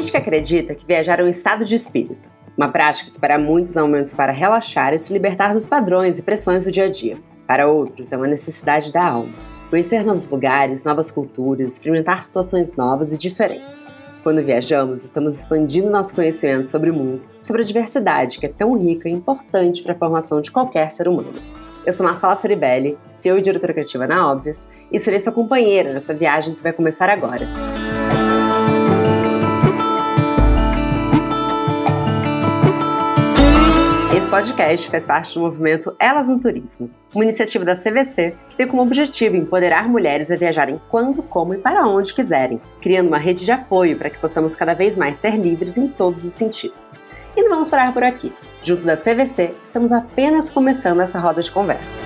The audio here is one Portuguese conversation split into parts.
gente que acredita que viajar é um estado de espírito, uma prática que para muitos é um momento para relaxar e se libertar dos padrões e pressões do dia a dia. Para outros, é uma necessidade da alma. Conhecer novos lugares, novas culturas, experimentar situações novas e diferentes. Quando viajamos, estamos expandindo nosso conhecimento sobre o mundo, sobre a diversidade que é tão rica e importante para a formação de qualquer ser humano. Eu sou Marcela Ceribelli, CEO e diretora criativa na Óbvias, e serei sua companheira nessa viagem que vai começar agora. Esse podcast faz parte do movimento Elas no Turismo, uma iniciativa da CVC que tem como objetivo empoderar mulheres a viajarem quando, como e para onde quiserem, criando uma rede de apoio para que possamos cada vez mais ser livres em todos os sentidos. E não vamos parar por aqui. Junto da CVC, estamos apenas começando essa roda de conversa.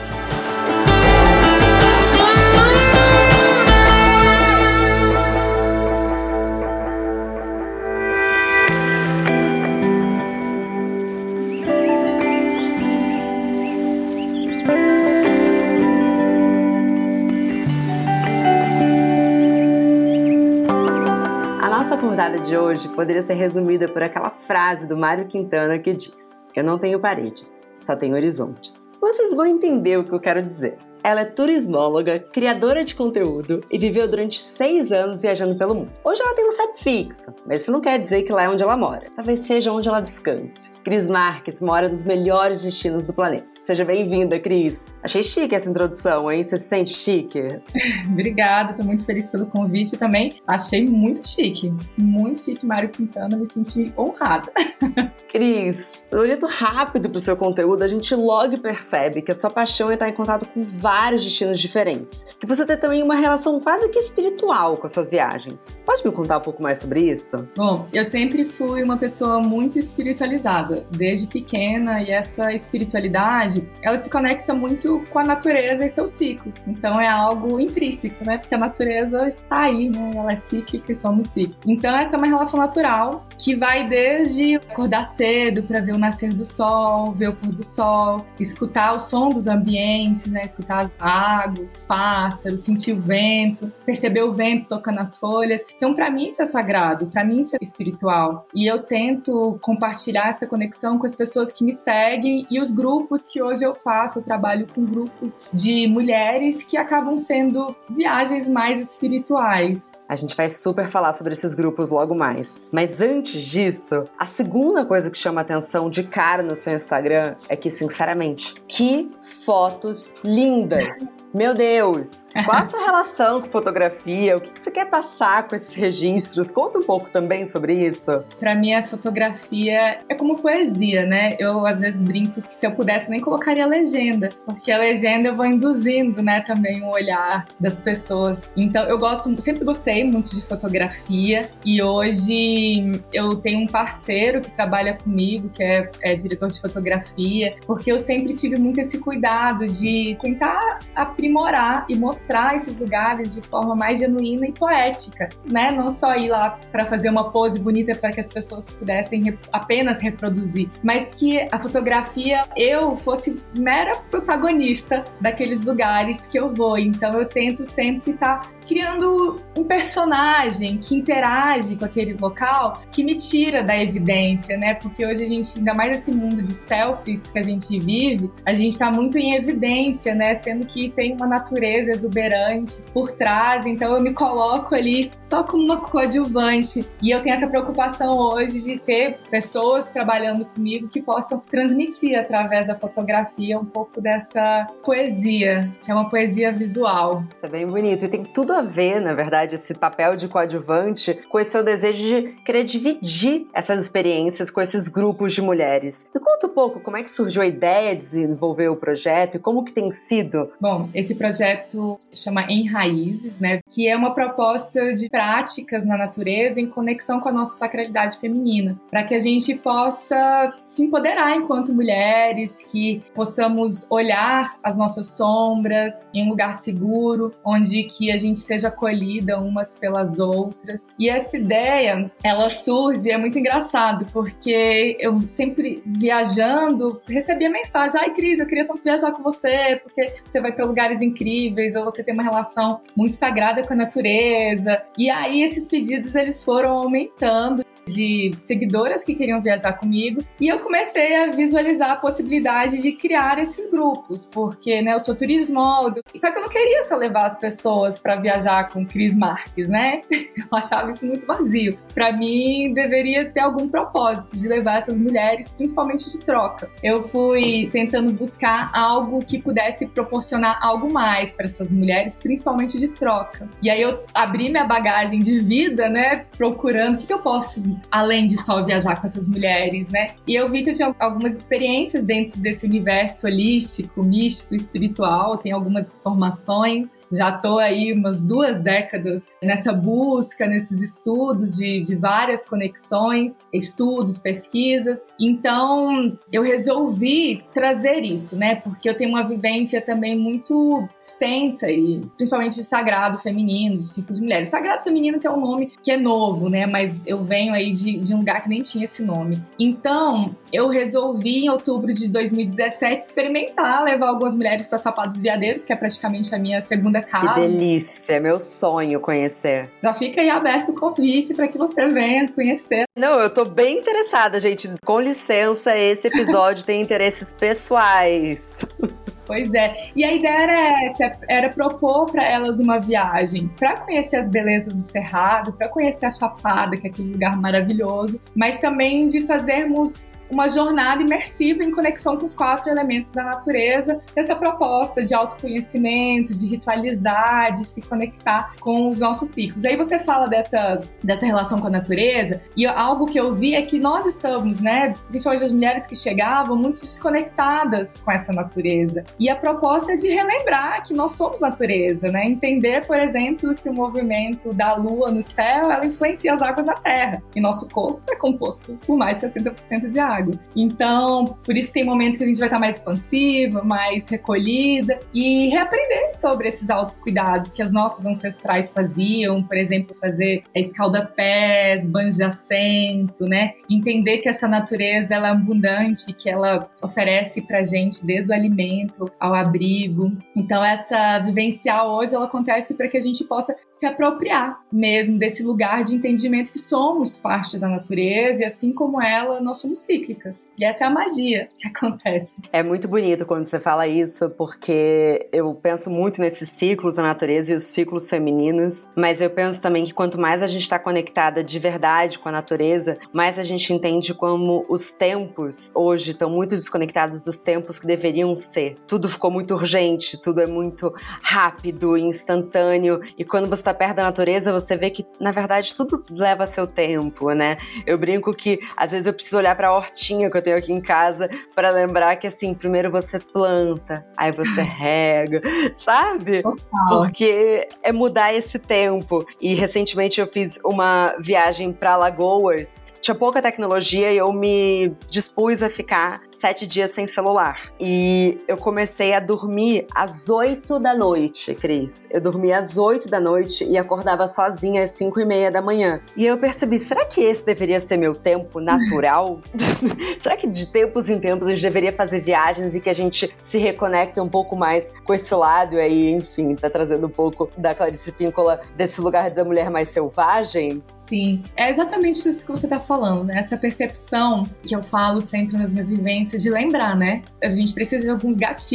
Hoje poderia ser resumida por aquela frase do Mário Quintana que diz: Eu não tenho paredes, só tenho horizontes. Vocês vão entender o que eu quero dizer. Ela é turismóloga, criadora de conteúdo e viveu durante seis anos viajando pelo mundo. Hoje ela tem um CEP fixo, mas isso não quer dizer que lá é onde ela mora. Talvez seja onde ela descanse. Cris Marques mora nos melhores destinos do planeta. Seja bem-vinda, Cris. Achei chique essa introdução, hein? Você se sente chique? Obrigada, tô muito feliz pelo convite também. Achei muito chique. Muito chique, Mário Quintana, me senti honrada. Cris, olhando rápido pro seu conteúdo, a gente logo percebe que a sua paixão é estar em contato com vários vários destinos diferentes, que você tem também uma relação quase que espiritual com as suas viagens. Pode me contar um pouco mais sobre isso? Bom, eu sempre fui uma pessoa muito espiritualizada, desde pequena, e essa espiritualidade, ela se conecta muito com a natureza e seus ciclos. Então é algo intrínseco, né? Porque a natureza está aí, né? Ela é cíclica e somos cíclicos. Então essa é uma relação natural que vai desde acordar cedo para ver o nascer do sol, ver o pôr do sol, escutar o som dos ambientes, né? Escutar as águas, pássaros, sentir o vento, perceber o vento tocando as folhas. Então, para mim, isso é sagrado, para mim, isso é espiritual. E eu tento compartilhar essa conexão com as pessoas que me seguem e os grupos que hoje eu faço. Eu trabalho com grupos de mulheres que acabam sendo viagens mais espirituais. A gente vai super falar sobre esses grupos logo mais. Mas antes disso, a segunda coisa que chama atenção de cara no seu Instagram é que, sinceramente, que fotos lindas! Lindas. Meu Deus! Qual a sua relação com fotografia? O que você quer passar com esses registros? Conta um pouco também sobre isso. Para mim, a fotografia é como poesia, né? Eu às vezes brinco que se eu pudesse nem colocaria legenda, porque a legenda eu vou induzindo, né, também o olhar das pessoas. Então, eu gosto, sempre gostei muito de fotografia e hoje eu tenho um parceiro que trabalha comigo, que é, é diretor de fotografia, porque eu sempre tive muito esse cuidado de tentar aprimorar e mostrar esses lugares de forma mais genuína e poética, né? Não só ir lá para fazer uma pose bonita para que as pessoas pudessem apenas reproduzir, mas que a fotografia eu fosse mera protagonista daqueles lugares que eu vou. Então eu tento sempre estar tá criando um personagem que interage com aquele local, que me tira da evidência, né? Porque hoje a gente, ainda mais esse mundo de selfies que a gente vive, a gente está muito em evidência, né? Sendo que tem uma natureza exuberante por trás, então eu me coloco ali só como uma coadjuvante. E eu tenho essa preocupação hoje de ter pessoas trabalhando comigo que possam transmitir através da fotografia um pouco dessa poesia, que é uma poesia visual. Isso é bem bonito e tem tudo a ver, na verdade, esse papel de coadjuvante com esse seu desejo de querer dividir essas experiências com esses grupos de mulheres. Me conta um pouco como é que surgiu a ideia de desenvolver o projeto e como que tem sido. Bom, esse projeto chama Em Raízes, né, que é uma proposta de práticas na natureza em conexão com a nossa sacralidade feminina, para que a gente possa se empoderar enquanto mulheres, que possamos olhar as nossas sombras em um lugar seguro, onde que a gente seja acolhida umas pelas outras. E essa ideia, ela surge, é muito engraçado, porque eu sempre viajando, recebia mensagens: ai, Cris, eu queria tanto viajar com você, porque você vai para lugares incríveis, ou você tem uma relação muito sagrada com a natureza. E aí esses pedidos eles foram aumentando de seguidoras que queriam viajar comigo e eu comecei a visualizar a possibilidade de criar esses grupos, porque né, eu sou turismóloga, só que eu não queria só levar as pessoas para viajar com Cris Marques, né? Eu achava isso muito vazio. Para mim, deveria ter algum propósito de levar essas mulheres, principalmente de troca. Eu fui tentando buscar algo que pudesse proporcionar algo mais para essas mulheres, principalmente de troca. E aí eu abri minha bagagem de vida, né, procurando o que, que eu posso, além de só viajar com essas mulheres, né? E eu vi que eu tinha algumas experiências dentro desse universo holístico, místico, espiritual, tem algumas formações. Já tô aí umas duas décadas nessa busca, nesses estudos de, de várias conexões, estudos, pesquisas. Então, eu resolvi trazer isso, né? Porque eu tenho uma vivência também muito extensa e principalmente de sagrado feminino, de ciclo de mulheres. Sagrado feminino que é um nome que é novo, né? Mas eu venho aí de, de um lugar que nem tinha esse nome. Então, eu resolvi em outubro de 2017 experimentar levar algumas mulheres para Chapada dos Veadeiros, que é praticamente a minha segunda casa. Que delícia, é meu sonho conhecer. Já fica aí aberto o convite para que você venha conhecer. Não, eu tô bem interessada, gente. Com licença, esse episódio tem interesses pessoais. Pois é. E a ideia era essa, era propor para elas uma viagem para conhecer as belezas do Cerrado, para conhecer a Chapada, que é aquele lugar maravilhoso, mas também de fazermos uma jornada imersiva em conexão com os quatro elementos da natureza, essa proposta de autoconhecimento, de ritualizar, de se conectar com os nossos ciclos. Aí você fala dessa, dessa relação com a natureza, e algo que eu vi é que nós estamos, né, principalmente as mulheres que chegavam, muito desconectadas com essa natureza. E a proposta é de relembrar que nós somos natureza, né? Entender, por exemplo, que o movimento da lua no céu, ela influencia as águas da terra. E nosso corpo é composto por mais de 60% de água. Então, por isso tem momentos que a gente vai estar mais expansiva, mais recolhida e reaprender sobre esses altos cuidados que as nossas ancestrais faziam, por exemplo, fazer escalda-pés, banhos de assento, né? Entender que essa natureza ela é abundante, que ela oferece pra gente desde o alimento ao abrigo. Então essa vivencial hoje ela acontece para que a gente possa se apropriar mesmo desse lugar de entendimento que somos parte da natureza e assim como ela, nós somos cíclicas. E essa é a magia que acontece. É muito bonito quando você fala isso, porque eu penso muito nesses ciclos da natureza e os ciclos femininos, mas eu penso também que quanto mais a gente está conectada de verdade com a natureza, mais a gente entende como os tempos hoje estão muito desconectados dos tempos que deveriam ser tudo ficou muito urgente, tudo é muito rápido, instantâneo. E quando você está perto da natureza, você vê que, na verdade, tudo leva seu tempo, né? Eu brinco que às vezes eu preciso olhar para a hortinha que eu tenho aqui em casa para lembrar que, assim, primeiro você planta, aí você rega, sabe? Porque é mudar esse tempo. E recentemente eu fiz uma viagem para Lagoas tinha pouca tecnologia e eu me dispus a ficar sete dias sem celular. E eu comecei a dormir às oito da noite, Cris. Eu dormia às oito da noite e acordava sozinha às cinco e meia da manhã. E eu percebi, será que esse deveria ser meu tempo natural? será que de tempos em tempos a gente deveria fazer viagens e que a gente se reconecta um pouco mais com esse lado? E aí, enfim, tá trazendo um pouco da Clarice Píncola desse lugar da mulher mais selvagem? Sim, é exatamente isso que você tá falando, né? Essa percepção que eu falo sempre nas minhas vivências de lembrar, né? A gente precisa de alguns gatilhos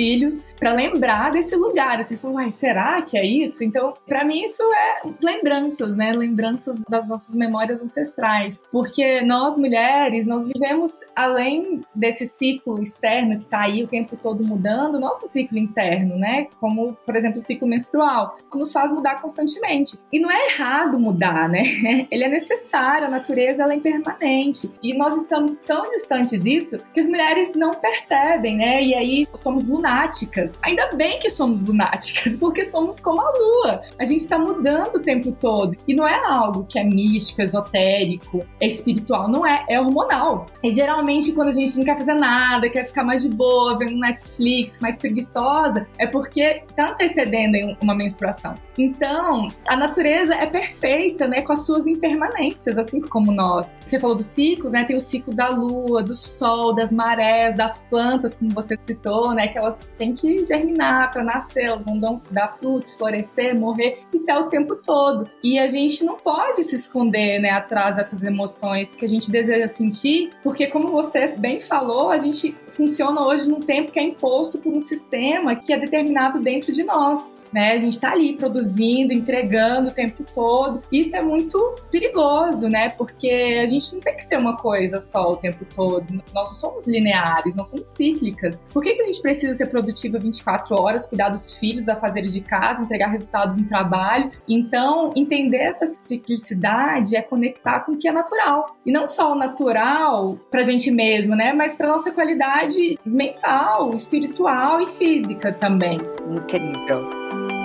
para lembrar desse lugar. Vocês falam, uai, será que é isso? Então, para mim, isso é lembranças, né? Lembranças das nossas memórias ancestrais. Porque nós, mulheres, nós vivemos além desse ciclo externo que tá aí o tempo todo mudando, nosso ciclo interno, né? Como, por exemplo, o ciclo menstrual, que nos faz mudar constantemente. E não é errado mudar, né? Ele é necessário, a natureza ela é impermanente permanente. E nós estamos tão distantes disso que as mulheres não percebem, né? E aí somos lunáticas. Ainda bem que somos lunáticas, porque somos como a lua. A gente está mudando o tempo todo. E não é algo que é místico, esotérico, é espiritual, não é, é hormonal. E geralmente quando a gente não quer fazer nada, quer ficar mais de boa, vendo Netflix, mais preguiçosa, é porque tá antecedendo uma menstruação. Então, a natureza é perfeita, né, com as suas impermanências, assim como nós. Você falou dos ciclos, né? Tem o ciclo da lua, do sol, das marés, das plantas, como você citou, né? Que elas elas têm que germinar para nascer, elas vão dar frutos, florescer, morrer. Isso é o tempo todo. E a gente não pode se esconder, né, atrás dessas emoções que a gente deseja sentir, porque como você bem falou, a gente funciona hoje num tempo que é imposto por um sistema que é determinado dentro de nós né? A gente está ali produzindo, entregando o tempo todo. Isso é muito perigoso, né? Porque a gente não tem que ser uma coisa só o tempo todo. Nós não somos lineares, nós somos cíclicas. Por que, que a gente precisa ser produtiva 24 horas, cuidar dos filhos, a fazer de casa, entregar resultados no trabalho? Então, entender essa ciclicidade é conectar com o que é natural. E não só o natural para a gente mesmo, né? Mas para nossa qualidade mental, espiritual e física também. Incrível.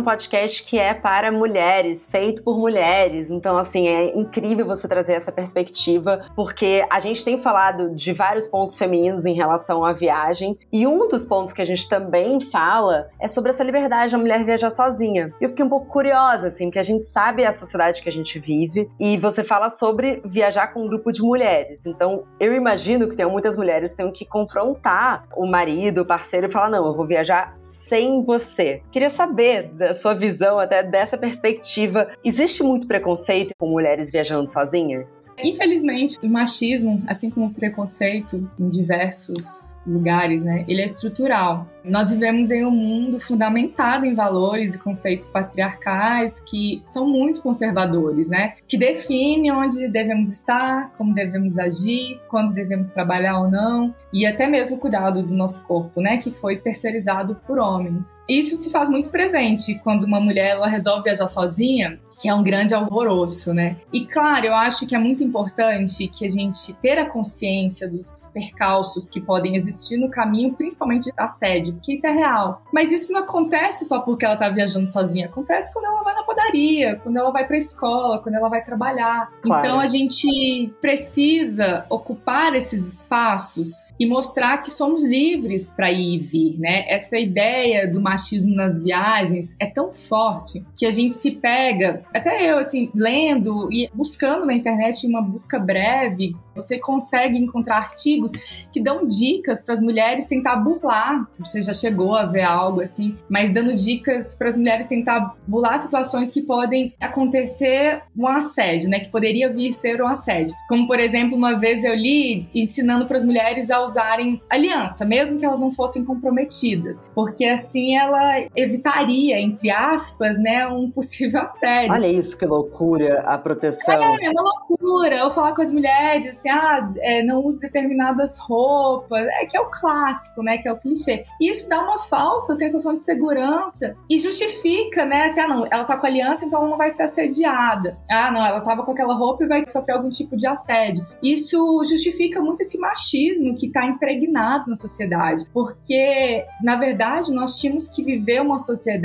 Num podcast que é para mulheres, feito por mulheres. Então, assim, é incrível você trazer essa perspectiva, porque a gente tem falado de vários pontos femininos em relação à viagem, e um dos pontos que a gente também fala é sobre essa liberdade da mulher viajar sozinha. Eu fiquei um pouco curiosa, assim, porque a gente sabe a sociedade que a gente vive, e você fala sobre viajar com um grupo de mulheres. Então, eu imagino que tem muitas mulheres que tenham que confrontar o marido, o parceiro, e falar: não, eu vou viajar sem você. Queria saber da sua visão, até dessa perspectiva, existe muito preconceito com mulheres viajando sozinhas? Infelizmente, o machismo, assim como o preconceito em diversos lugares, né, ele é estrutural. Nós vivemos em um mundo fundamentado em valores e conceitos patriarcais que são muito conservadores, né? Que definem onde devemos estar, como devemos agir, quando devemos trabalhar ou não, e até mesmo o cuidado do nosso corpo, né? Que foi terceirizado por homens. Isso se faz muito presente quando uma mulher ela resolve viajar sozinha que é um grande alvoroço, né? E claro, eu acho que é muito importante que a gente ter a consciência dos percalços que podem existir no caminho, principalmente da sede, porque isso é real. Mas isso não acontece só porque ela tá viajando sozinha, acontece quando ela vai na padaria, quando ela vai pra escola, quando ela vai trabalhar. Claro. Então a gente precisa ocupar esses espaços e mostrar que somos livres para ir e vir, né? Essa ideia do machismo nas viagens é tão forte que a gente se pega até eu, assim, lendo e buscando na internet uma busca breve, você consegue encontrar artigos que dão dicas para as mulheres tentar burlar. Você já chegou a ver algo assim, mas dando dicas para as mulheres tentar burlar situações que podem acontecer um assédio, né? Que poderia vir ser um assédio. Como, por exemplo, uma vez eu li ensinando para as mulheres a usarem aliança, mesmo que elas não fossem comprometidas, porque assim ela evitaria, entre aspas, né, um possível assédio. Olha isso, que loucura, a proteção. É, é uma loucura. Eu falar com as mulheres, assim, ah, é, não use determinadas roupas, é que é o clássico, né, que é o clichê. E isso dá uma falsa sensação de segurança e justifica, né, assim, ah, não, ela tá com aliança, então ela não vai ser assediada. Ah, não, ela tava com aquela roupa e vai sofrer algum tipo de assédio. Isso justifica muito esse machismo que tá impregnado na sociedade, porque, na verdade, nós tínhamos que viver uma sociedade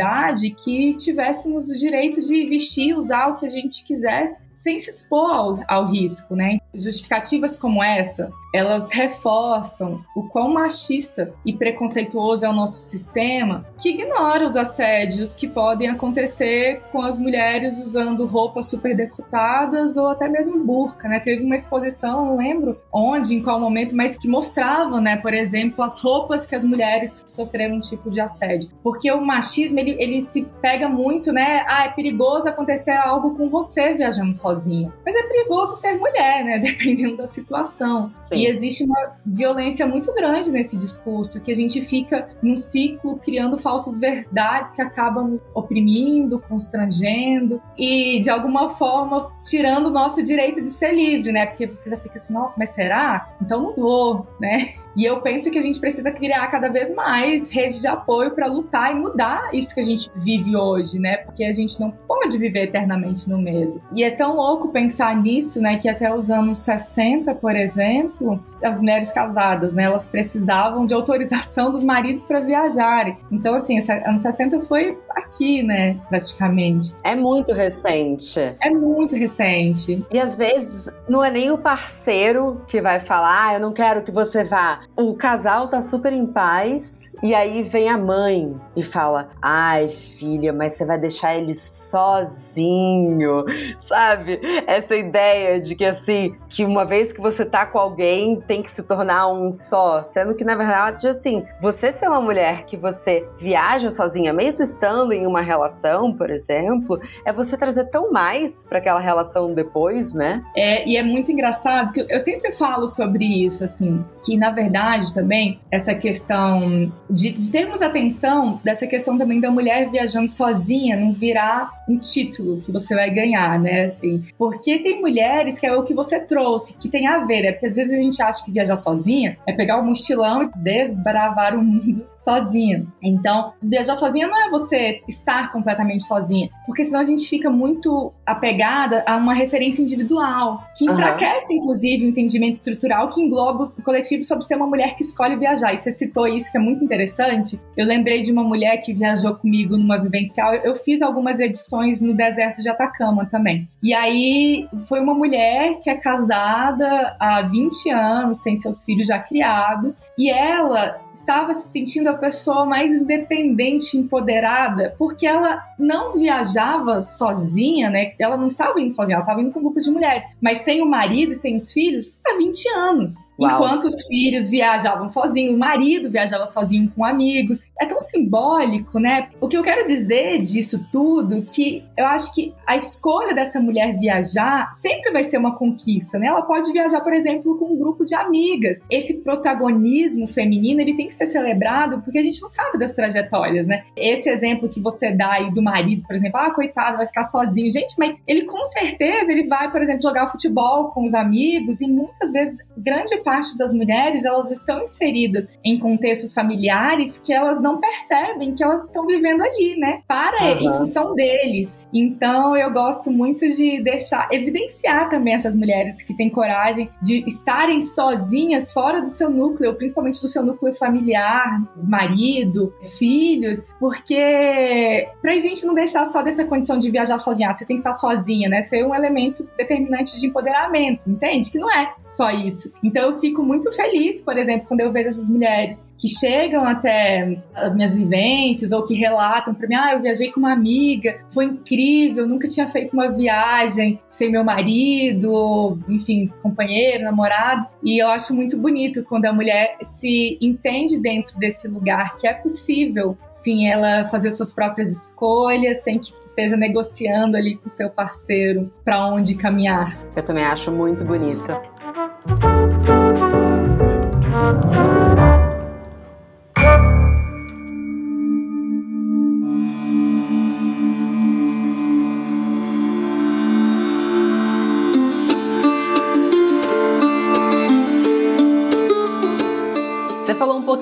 que tivéssemos o direito de vestir usar o que a gente quisesse sem se expor ao, ao risco, né? Justificativas como essa, elas reforçam o quão machista e preconceituoso é o nosso sistema, que ignora os assédios que podem acontecer com as mulheres usando roupas super decotadas ou até mesmo burca, né? Teve uma exposição, não lembro onde, em qual momento, mas que mostravam, né, por exemplo, as roupas que as mulheres sofreram um tipo de assédio. Porque o machismo, ele, ele se pega muito, né? Ah, é perigoso acontecer algo com você viajando sozinha. Mas é perigoso ser mulher, né? Dependendo da situação. Sim. Existe uma violência muito grande nesse discurso, que a gente fica num ciclo criando falsas verdades que acabam oprimindo, constrangendo e, de alguma forma, tirando o nosso direito de ser livre, né? Porque você já fica assim, nossa, mas será? Então não vou, né? E eu penso que a gente precisa criar cada vez mais redes de apoio para lutar e mudar isso que a gente vive hoje, né? Porque a gente não pode viver eternamente no medo. E é tão louco pensar nisso, né? Que até os anos 60, por exemplo, as mulheres casadas, né? Elas precisavam de autorização dos maridos para viajarem. Então, assim, anos 60 foi aqui, né? Praticamente. É muito recente. É muito recente. E às vezes não é nem o parceiro que vai falar, ah, eu não quero que você vá. O casal tá super em paz e aí vem a mãe e fala: Ai, filha, mas você vai deixar ele sozinho, sabe? Essa ideia de que assim, que uma vez que você tá com alguém, tem que se tornar um só. Sendo que, na verdade, assim, você ser uma mulher que você viaja sozinha, mesmo estando em uma relação, por exemplo, é você trazer tão mais para aquela relação depois, né? É, e é muito engraçado, que eu sempre falo sobre isso, assim, que na verdade também essa questão de, de termos atenção dessa questão também da mulher viajando sozinha não virar um título que você vai ganhar, né? Assim, porque tem mulheres que é o que você trouxe, que tem a ver, é porque às vezes a gente acha que viajar sozinha é pegar o um mochilão e desbravar o mundo sozinha. Então, viajar sozinha não é você estar completamente sozinha, porque senão a gente fica muito apegada a uma referência individual, que enfraquece, uhum. inclusive, o entendimento estrutural que engloba o coletivo sobre ser uma mulher que escolhe viajar. E você citou isso, que é muito interessante. Eu lembrei de uma mulher que viajou comigo numa vivencial. Eu fiz algumas edições no deserto de Atacama também. E aí foi uma mulher que é casada há 20 anos, tem seus filhos já criados, e ela estava se sentindo a pessoa mais independente, empoderada, porque ela não viajava sozinha, né? Ela não estava indo sozinha, ela estava indo com um grupo de mulheres, mas sem o marido e sem os filhos há 20 anos. Uau. Enquanto os filhos viajavam sozinhos, o marido viajava sozinho com amigos. É tão simbólico, né? O que eu quero dizer disso tudo que eu acho que a escolha dessa mulher viajar sempre vai ser uma conquista, né? Ela pode viajar, por exemplo, com um grupo de amigas. Esse protagonismo feminino, ele tem que ser celebrado porque a gente não sabe das trajetórias, né? Esse exemplo que você dá aí do marido, por exemplo, ah, coitado, vai ficar sozinho. Gente, mas ele com certeza ele vai, por exemplo, jogar futebol com os amigos e muitas vezes grande parte das mulheres, elas estão inseridas em contextos familiares que elas não percebem que elas estão vivendo ali, né? Para uhum. em função deles. Então, eu gosto muito de deixar evidenciar também essas mulheres que têm coragem de estarem sozinhas fora do seu núcleo, principalmente do seu núcleo familiar, marido, filhos, porque pra gente não deixar só dessa condição de viajar sozinha, você tem que estar sozinha, né? Ser um elemento determinante de empoderamento, entende? Que não é só isso. Então eu fico muito feliz, por exemplo, quando eu vejo essas mulheres que chegam até as minhas vivências ou que relatam para mim, ah, eu viajei com uma amiga, foi incrível, nunca tinha feito uma viagem sem meu marido, enfim, companheiro, namorado. E eu acho muito bonito quando a mulher se entende dentro desse lugar que é possível, sim, ela fazer suas próprias escolhas sem que esteja negociando ali com seu parceiro para onde caminhar. Eu também acho muito bonita.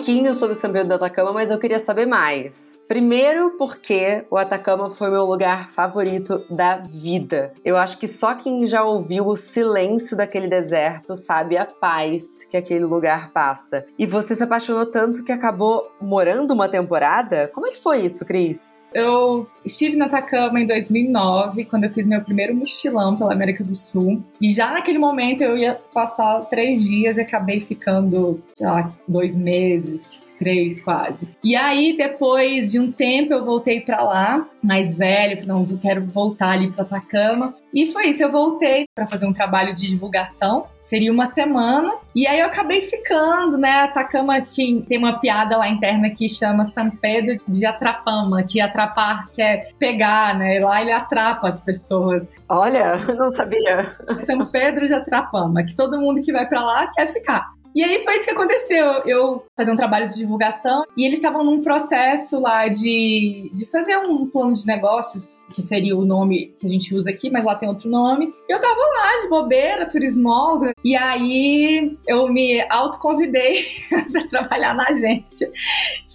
Pouquinho sobre o Pedro do Atacama, mas eu queria saber mais. Primeiro, porque o Atacama foi meu lugar favorito da vida. Eu acho que só quem já ouviu o silêncio daquele deserto sabe a paz que aquele lugar passa. E você se apaixonou tanto que acabou morando uma temporada? Como é que foi isso, Cris? Eu estive na Atacama em 2009, quando eu fiz meu primeiro mochilão pela América do Sul. E já naquele momento eu ia passar três dias e acabei ficando, sei lá, dois meses, três quase. E aí, depois de um tempo, eu voltei para lá, mais velho, não quero voltar ali para Atacama. E foi isso, eu voltei para fazer um trabalho de divulgação, seria uma semana, e aí eu acabei ficando, né? Atacama que tem uma piada lá interna que chama São Pedro de Atrapama, que atrapar quer pegar, né? Lá ele atrapa as pessoas. Olha, não sabia. São Pedro de Atrapama, que todo mundo que vai para lá quer ficar. E aí foi isso que aconteceu. Eu fazia um trabalho de divulgação e eles estavam num processo lá de, de fazer um plano de negócios, que seria o nome que a gente usa aqui, mas lá tem outro nome. Eu tava lá de bobeira, turismóloga, e aí eu me autoconvidei para trabalhar na agência.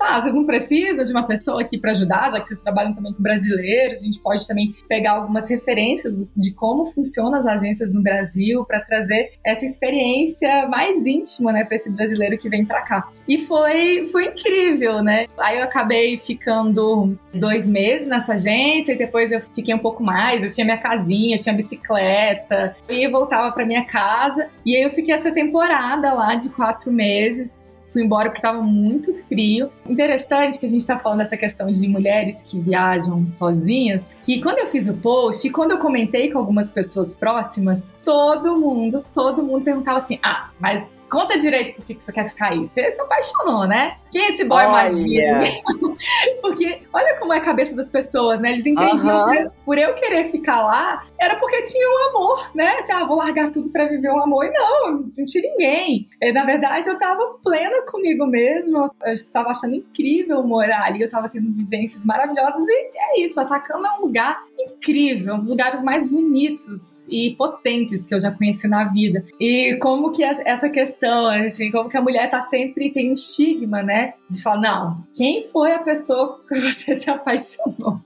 Ah, vocês não precisam de uma pessoa aqui para ajudar, já que vocês trabalham também com brasileiros, a gente pode também pegar algumas referências de como funcionam as agências no Brasil para trazer essa experiência mais íntima, né, para esse brasileiro que vem para cá. E foi, foi incrível, né? Aí eu acabei ficando dois meses nessa agência e depois eu fiquei um pouco mais. Eu tinha minha casinha, eu tinha bicicleta e voltava para minha casa. E aí eu fiquei essa temporada lá de quatro meses fui embora porque estava muito frio. Interessante que a gente está falando dessa questão de mulheres que viajam sozinhas, que quando eu fiz o post e quando eu comentei com algumas pessoas próximas, todo mundo, todo mundo perguntava assim: ah, mas conta direito por que você quer ficar aí. Você se apaixonou, né? Quem é esse boy olha. magia? porque olha como é a cabeça das pessoas, né? Eles entendiam que por eu querer ficar lá, era porque tinha um amor, né? Assim, ah, vou largar tudo para viver um amor. E não, não tinha ninguém. E, na verdade, eu tava plena comigo mesmo. Eu estava achando incrível morar ali. Eu tava tendo vivências maravilhosas. E é isso, Atacama é um lugar incrível, um dos lugares mais bonitos e potentes que eu já conheci na vida. E como que essa questão, assim, como que a mulher tá sempre tem um estigma, né? De falar, não, quem foi a pessoa que você se apaixonou?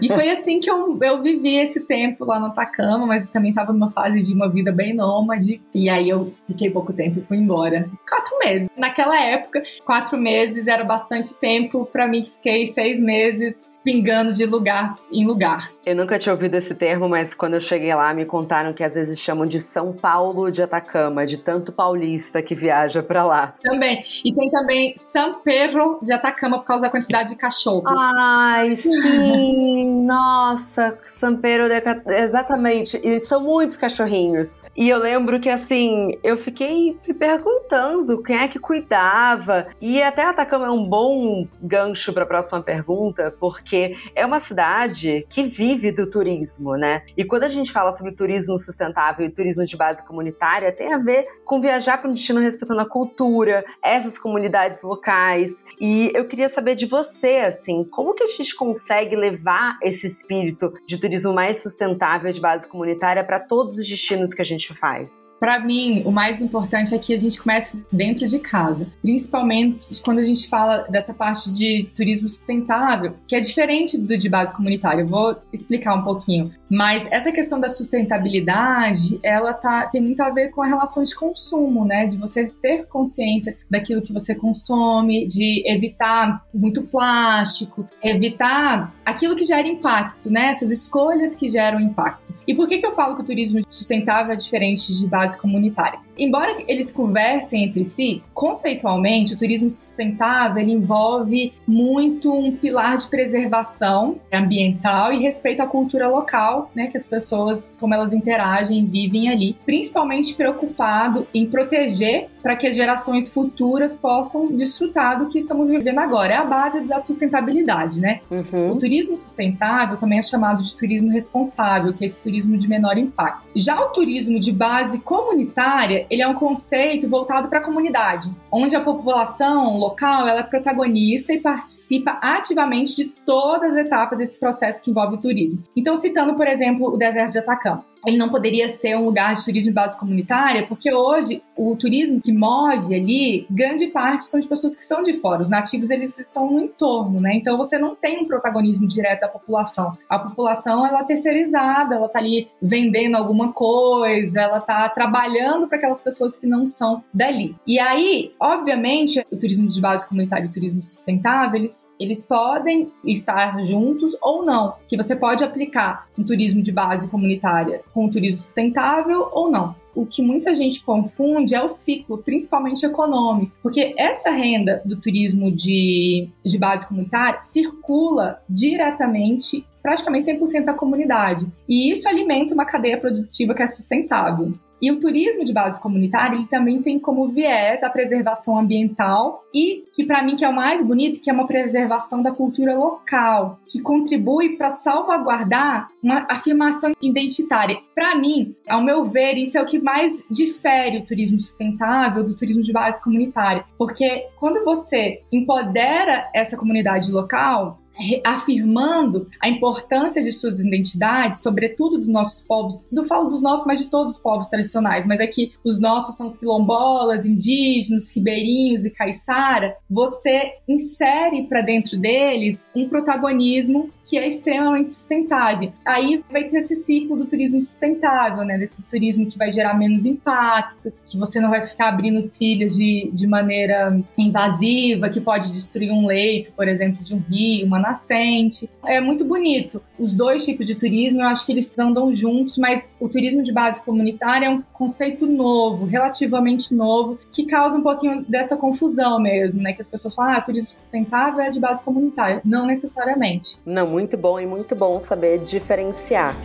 e foi assim que eu, eu vivi esse tempo lá no Atacama, mas também tava numa fase de uma vida bem nômade. E aí eu fiquei pouco tempo e fui embora. Quatro meses. Naquela época, quatro meses era bastante tempo para mim que fiquei seis meses pingando de lugar em lugar. Eu nunca tinha ouvido esse termo, mas quando eu cheguei lá me contaram que às vezes chamam de São Paulo de Atacama, de tanto paulista que viaja para lá. Também. E tem também São Pedro de Atacama por causa da quantidade de cachorros. Ai, sim! Nossa, São Pedro de exatamente. E são muitos cachorrinhos. E eu lembro que assim, eu fiquei me perguntando quem é que cuidava. E até Atacama é um bom gancho para a próxima pergunta, porque porque é uma cidade que vive do turismo, né? E quando a gente fala sobre turismo sustentável e turismo de base comunitária, tem a ver com viajar para um destino respeitando a cultura, essas comunidades locais. E eu queria saber de você, assim, como que a gente consegue levar esse espírito de turismo mais sustentável de base comunitária para todos os destinos que a gente faz? Para mim, o mais importante é que a gente comece dentro de casa, principalmente quando a gente fala dessa parte de turismo sustentável, que é diferente diferente do de base comunitária. Eu vou explicar um pouquinho. Mas essa questão da sustentabilidade, ela tá, tem muito a ver com a relação de consumo, né? De você ter consciência daquilo que você consome, de evitar muito plástico, evitar aquilo que gera impacto, né? Essas escolhas que geram impacto. E por que, que eu falo que o turismo sustentável é diferente de base comunitária? Embora eles conversem entre si, conceitualmente, o turismo sustentável envolve muito um pilar de preservação ambiental e respeito à cultura local, né, que as pessoas, como elas interagem, vivem ali, principalmente preocupado em proteger para que as gerações futuras possam desfrutar do que estamos vivendo agora. É a base da sustentabilidade, né? Uhum. O turismo sustentável também é chamado de turismo responsável, que é esse turismo de menor impacto. Já o turismo de base comunitária, ele é um conceito voltado para a comunidade, onde a população local ela é protagonista e participa ativamente de todas as etapas desse processo que envolve o turismo. Então, citando, por exemplo, o deserto de Atacama ele não poderia ser um lugar de turismo de base comunitária, porque hoje o turismo que move ali, grande parte são de pessoas que são de fora. Os nativos eles estão no entorno, né? Então você não tem um protagonismo direto da população. A população ela é terceirizada, ela tá ali vendendo alguma coisa, ela tá trabalhando para aquelas pessoas que não são dali. E aí, obviamente, o turismo de base comunitária e o turismo sustentável, eles, eles podem estar juntos ou não. Que você pode aplicar um turismo de base comunitária com o turismo sustentável ou não. O que muita gente confunde é o ciclo, principalmente econômico, porque essa renda do turismo de, de base comunitária circula diretamente praticamente 100% da comunidade. E isso alimenta uma cadeia produtiva que é sustentável. E o turismo de base comunitária, ele também tem como viés a preservação ambiental e que para mim que é o mais bonito, que é uma preservação da cultura local, que contribui para salvaguardar uma afirmação identitária. Para mim, ao meu ver, isso é o que mais difere o turismo sustentável do turismo de base comunitária, porque quando você empodera essa comunidade local, afirmando a importância de suas identidades, sobretudo dos nossos povos, não falo dos nossos, mas de todos os povos tradicionais, mas aqui é os nossos são os quilombolas, indígenas, ribeirinhos e caiçara, você insere para dentro deles um protagonismo que é extremamente sustentável. Aí vai ter esse ciclo do turismo sustentável, né? Desse turismo que vai gerar menos impacto, que você não vai ficar abrindo trilhas de, de maneira invasiva, que pode destruir um leito, por exemplo, de um rio, uma nascente. É muito bonito. Os dois tipos de turismo, eu acho que eles andam juntos, mas o turismo de base comunitária é um conceito novo, relativamente novo, que causa um pouquinho dessa confusão mesmo, né? Que as pessoas falam, ah, turismo sustentável é de base comunitária. Não necessariamente. Não, muito bom e muito bom saber diferenciar.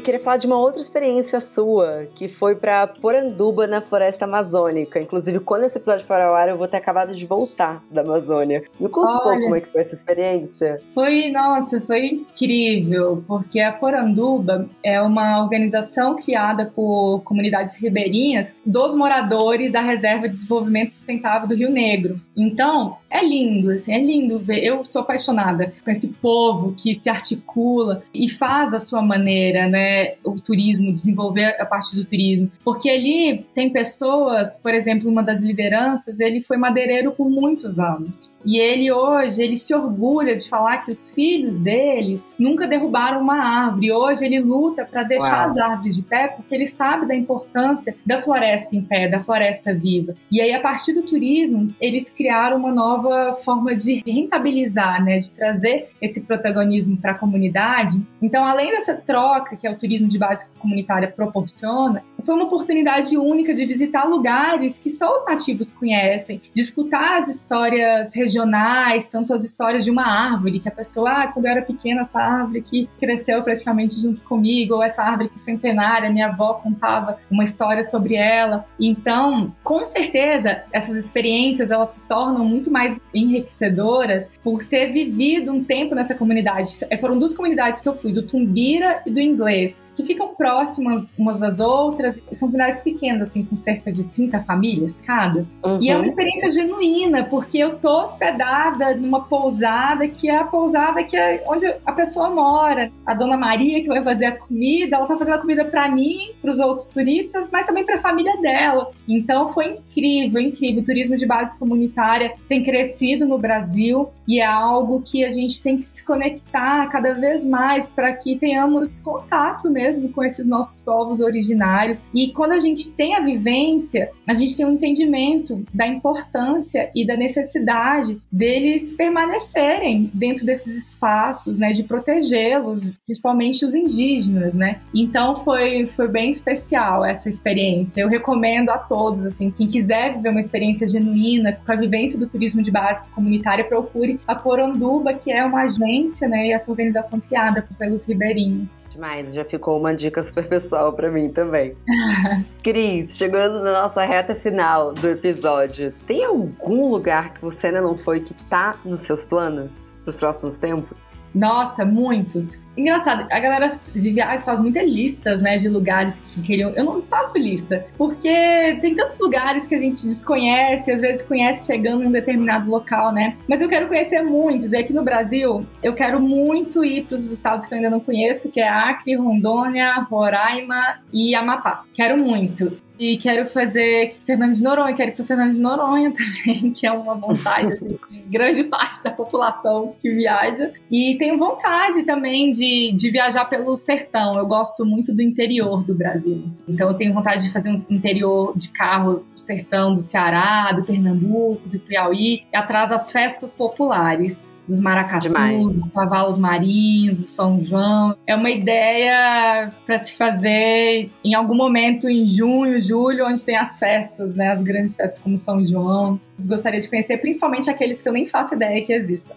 Queria falar de uma outra experiência sua, que foi para Poranduba, na floresta amazônica. Inclusive, quando esse episódio for ao ar, eu vou ter acabado de voltar da Amazônia. Me conta Olha, um pouco como é que foi essa experiência. Foi, nossa, foi incrível, porque a Poranduba é uma organização criada por comunidades ribeirinhas dos moradores da Reserva de Desenvolvimento Sustentável do Rio Negro. Então, é lindo, assim, é lindo ver. Eu sou apaixonada com esse povo que se articula e faz da sua maneira, né? O turismo, desenvolver a parte do turismo. Porque ali tem pessoas, por exemplo, uma das lideranças, ele foi madeireiro por muitos anos. E ele hoje, ele se orgulha de falar que os filhos deles nunca derrubaram uma árvore. Hoje ele luta para deixar Uau. as árvores de pé porque ele sabe da importância da floresta em pé, da floresta viva. E aí, a partir do turismo, eles criaram uma nova forma de rentabilizar, né, de trazer esse protagonismo para a comunidade. Então, além dessa troca que é o turismo de base comunitária proporciona, foi uma oportunidade única de visitar lugares que só os nativos conhecem, de escutar as histórias regionais, tanto as histórias de uma árvore, que a pessoa, ah, quando eu era pequena, essa árvore que cresceu praticamente junto comigo, ou essa árvore que centenária, minha avó contava uma história sobre ela. Então, com certeza, essas experiências elas se tornam muito mais enriquecedoras por ter vivido um tempo nessa comunidade. Foram duas comunidades que eu fui, do Tumbira e do Inglês que ficam próximas umas das outras. São comunidades pequenas, assim, com cerca de 30 famílias cada. Uhum. E é uma uhum. experiência genuína, porque eu tô hospedada numa pousada que é a pousada que é onde a pessoa mora. A dona Maria, que vai fazer a comida, ela tá fazendo a comida para mim, para os outros turistas, mas também para a família dela. Então foi incrível, incrível. O turismo de base comunitária tem crescido no Brasil e é algo que a gente tem que se conectar cada vez mais para que tenhamos contato mesmo com esses nossos povos originários. E quando a gente tem a vivência, a gente tem um entendimento da importância e da necessidade deles permanecerem dentro desses espaços, né, de protegê-los, principalmente os indígenas, né? Então foi foi bem especial essa experiência. Eu recomendo a todos, assim, quem quiser viver uma experiência genuína com a vivência do turismo de base comunitária, procure a Poranduba, que é uma agência, né, e essa organização criada pelos ribeirinhos. Demais, já ficou uma dica super pessoal para mim também. Cris, chegando na nossa reta final do episódio, tem algum lugar que você ainda não foi que tá nos seus planos para os próximos tempos? Nossa, muitos. Engraçado, a galera de viagens faz muitas listas, né, de lugares que queriam. Eu não faço lista, porque tem tantos lugares que a gente desconhece, às vezes conhece chegando em um determinado local, né? Mas eu quero conhecer muitos. E aqui no Brasil, eu quero muito ir para os estados que eu ainda não conheço, que é Acre, Rondônia, Roraima e Amapá. Quero muito. E quero fazer Fernando de Noronha, quero ir para Fernando de Noronha também, que é uma vontade assim, de grande parte da população que viaja. E tenho vontade também de, de viajar pelo sertão. Eu gosto muito do interior do Brasil. Então eu tenho vontade de fazer um interior de carro sertão do Ceará, do Pernambuco, do Piauí, atrás das festas populares. Dos maracatus, dos cavalos marinhos, do São João. É uma ideia para se fazer em algum momento em junho, julho, onde tem as festas, né? As grandes festas como São João gostaria de conhecer, principalmente aqueles que eu nem faço ideia que existam.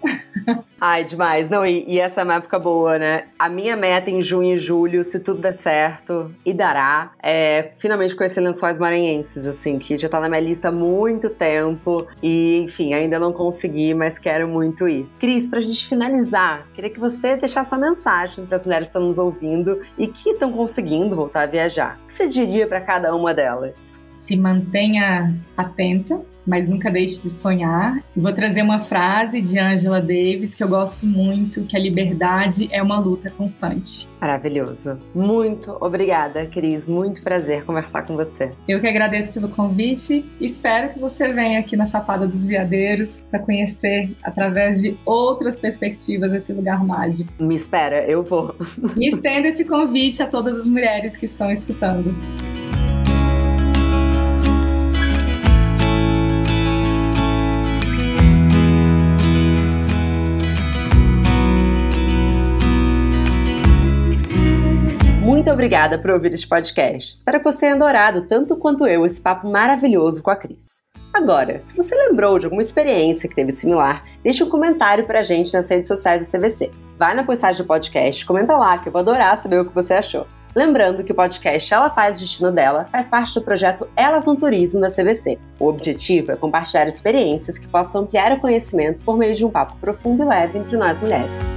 Ai, demais. Não, e, e, essa é uma época boa, né? A minha meta em junho e julho, se tudo der certo, e dará, é finalmente conhecer lençóis maranhenses, assim, que já tá na minha lista há muito tempo. E, enfim, ainda não consegui, mas quero muito ir. Cris, pra gente finalizar, queria que você deixasse sua mensagem para as mulheres que estão nos ouvindo e que estão conseguindo voltar a viajar. O que você diria para cada uma delas? Se mantenha atenta, mas nunca deixe de sonhar. Vou trazer uma frase de Angela Davis que eu gosto muito, que a liberdade é uma luta constante. Maravilhoso. Muito obrigada, Cris. Muito prazer conversar com você. Eu que agradeço pelo convite. Espero que você venha aqui na Chapada dos Veadeiros para conhecer através de outras perspectivas esse lugar mágico. Me espera, eu vou. E estendo esse convite a todas as mulheres que estão escutando. Obrigada por ouvir este podcast. Espero que você tenha adorado tanto quanto eu esse papo maravilhoso com a Cris. Agora, se você lembrou de alguma experiência que teve similar, deixe um comentário pra gente nas redes sociais da CVC. Vai na postagem do podcast, comenta lá que eu vou adorar saber o que você achou. Lembrando que o podcast Ela Faz o Destino Dela faz parte do projeto Elas no Turismo da CVC. O objetivo é compartilhar experiências que possam ampliar o conhecimento por meio de um papo profundo e leve entre nós mulheres.